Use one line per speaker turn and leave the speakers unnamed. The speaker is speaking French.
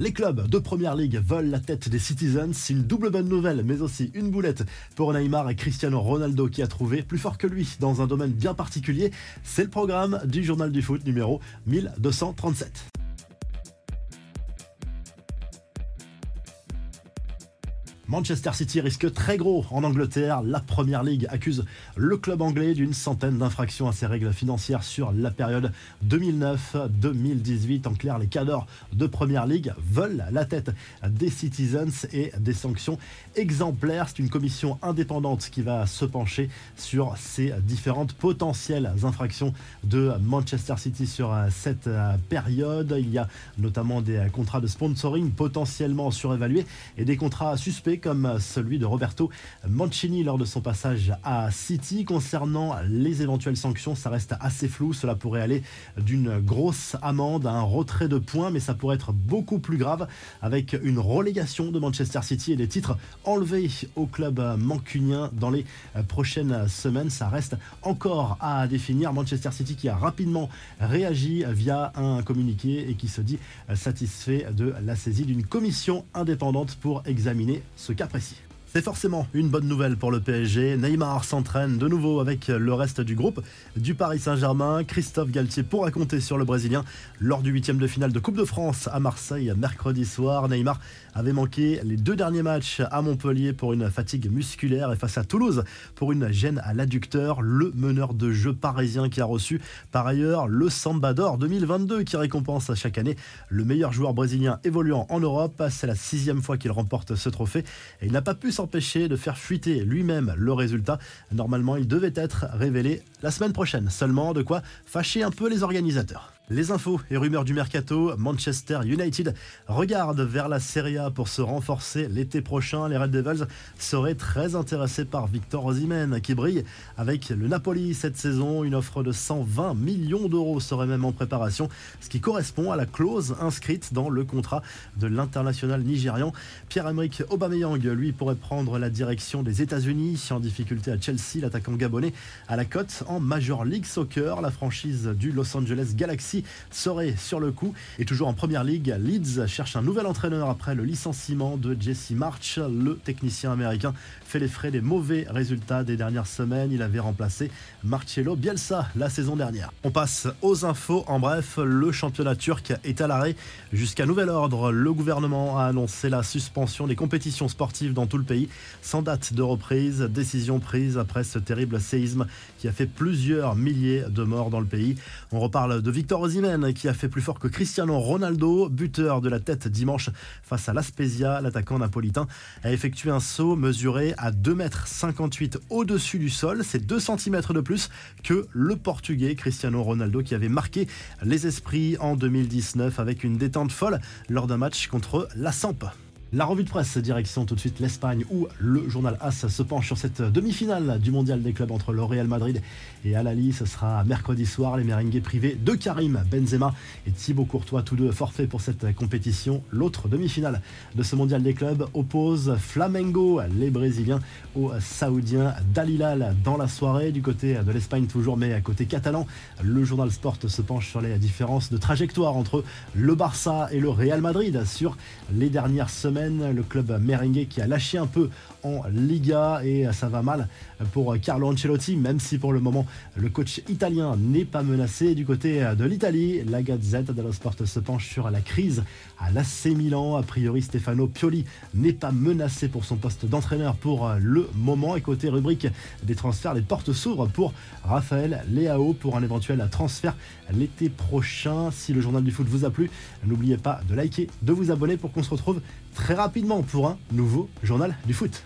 Les clubs de Première Ligue veulent la tête des Citizens. Une double bonne nouvelle, mais aussi une boulette pour Neymar et Cristiano Ronaldo qui a trouvé plus fort que lui dans un domaine bien particulier. C'est le programme du Journal du Foot numéro 1237. Manchester City risque très gros en Angleterre. La Première Ligue accuse le club anglais d'une centaine d'infractions à ses règles financières sur la période 2009-2018. En clair, les cadres de Première Ligue veulent la tête des Citizens et des sanctions exemplaires. C'est une commission indépendante qui va se pencher sur ces différentes potentielles infractions de Manchester City sur cette période. Il y a notamment des contrats de sponsoring potentiellement surévalués et des contrats suspects comme celui de Roberto Mancini lors de son passage à City. Concernant les éventuelles sanctions, ça reste assez flou. Cela pourrait aller d'une grosse amende à un retrait de points, mais ça pourrait être beaucoup plus grave avec une relégation de Manchester City et des titres enlevés au club mancunien dans les prochaines semaines. Ça reste encore à définir. Manchester City qui a rapidement réagi via un communiqué et qui se dit satisfait de la saisie d'une commission indépendante pour examiner ce cas précis. C'est forcément une bonne nouvelle pour le PSG. Neymar s'entraîne de nouveau avec le reste du groupe du Paris Saint-Germain. Christophe Galtier pour raconter sur le Brésilien lors du huitième de finale de Coupe de France à Marseille mercredi soir. Neymar avait manqué les deux derniers matchs à Montpellier pour une fatigue musculaire et face à Toulouse pour une gêne à l'adducteur. Le meneur de jeu parisien qui a reçu par ailleurs le Samba d'Or 2022 qui récompense chaque année le meilleur joueur brésilien évoluant en Europe. C'est la sixième fois qu'il remporte ce trophée et il n'a pas pu de faire fuiter lui-même le résultat. Normalement, il devait être révélé la semaine prochaine. Seulement, de quoi fâcher un peu les organisateurs. Les infos et rumeurs du mercato, Manchester United regarde vers la Serie A pour se renforcer l'été prochain. Les Red Devils seraient très intéressés par Victor Osimhen qui brille avec le Napoli cette saison. Une offre de 120 millions d'euros serait même en préparation, ce qui correspond à la clause inscrite dans le contrat de l'international nigérian. Pierre-Emerick Aubameyang, lui, pourrait prendre la direction des États-Unis en difficulté à Chelsea. L'attaquant gabonais à la cote en Major League Soccer, la franchise du Los Angeles Galaxy serait sur le coup. Et toujours en première ligue, Leeds cherche un nouvel entraîneur après le licenciement de Jesse March. Le technicien américain fait les frais des mauvais résultats des dernières semaines. Il avait remplacé Marcello Bielsa la saison dernière. On passe aux infos. En bref, le championnat turc est à l'arrêt jusqu'à nouvel ordre. Le gouvernement a annoncé la suspension des compétitions sportives dans tout le pays sans date de reprise. Décision prise après ce terrible séisme qui a fait plusieurs milliers de morts dans le pays. On reparle de Victor qui a fait plus fort que Cristiano Ronaldo, buteur de la tête dimanche face à l'Aspezia. L'attaquant napolitain a effectué un saut mesuré à 2,58 m au-dessus du sol. C'est 2 cm de plus que le portugais Cristiano Ronaldo qui avait marqué les esprits en 2019 avec une détente folle lors d'un match contre la Samp. La revue de presse, direction tout de suite l'Espagne, où le journal AS se penche sur cette demi-finale du mondial des clubs entre le Real Madrid et Al Ali. Ce sera mercredi soir, les merengues privés de Karim Benzema et Thibaut Courtois, tous deux forfaits pour cette compétition. L'autre demi-finale de ce mondial des clubs oppose Flamengo, les Brésiliens, aux Saoudiens d'Alilal dans la soirée. Du côté de l'Espagne, toujours, mais à côté catalan, le journal Sport se penche sur les différences de trajectoire entre le Barça et le Real Madrid sur les dernières semaines le club merengue qui a lâché un peu en Liga et ça va mal pour Carlo Ancelotti, même si pour le moment le coach italien n'est pas menacé. Du côté de l'Italie, la Gazette dello Sport se penche sur la crise à l'AC Milan. A priori, Stefano Pioli n'est pas menacé pour son poste d'entraîneur pour le moment. Et côté rubrique des transferts, les portes s'ouvrent pour Raphaël Leao pour un éventuel transfert l'été prochain. Si le journal du foot vous a plu, n'oubliez pas de liker, de vous abonner pour qu'on se retrouve très rapidement pour un nouveau journal du foot.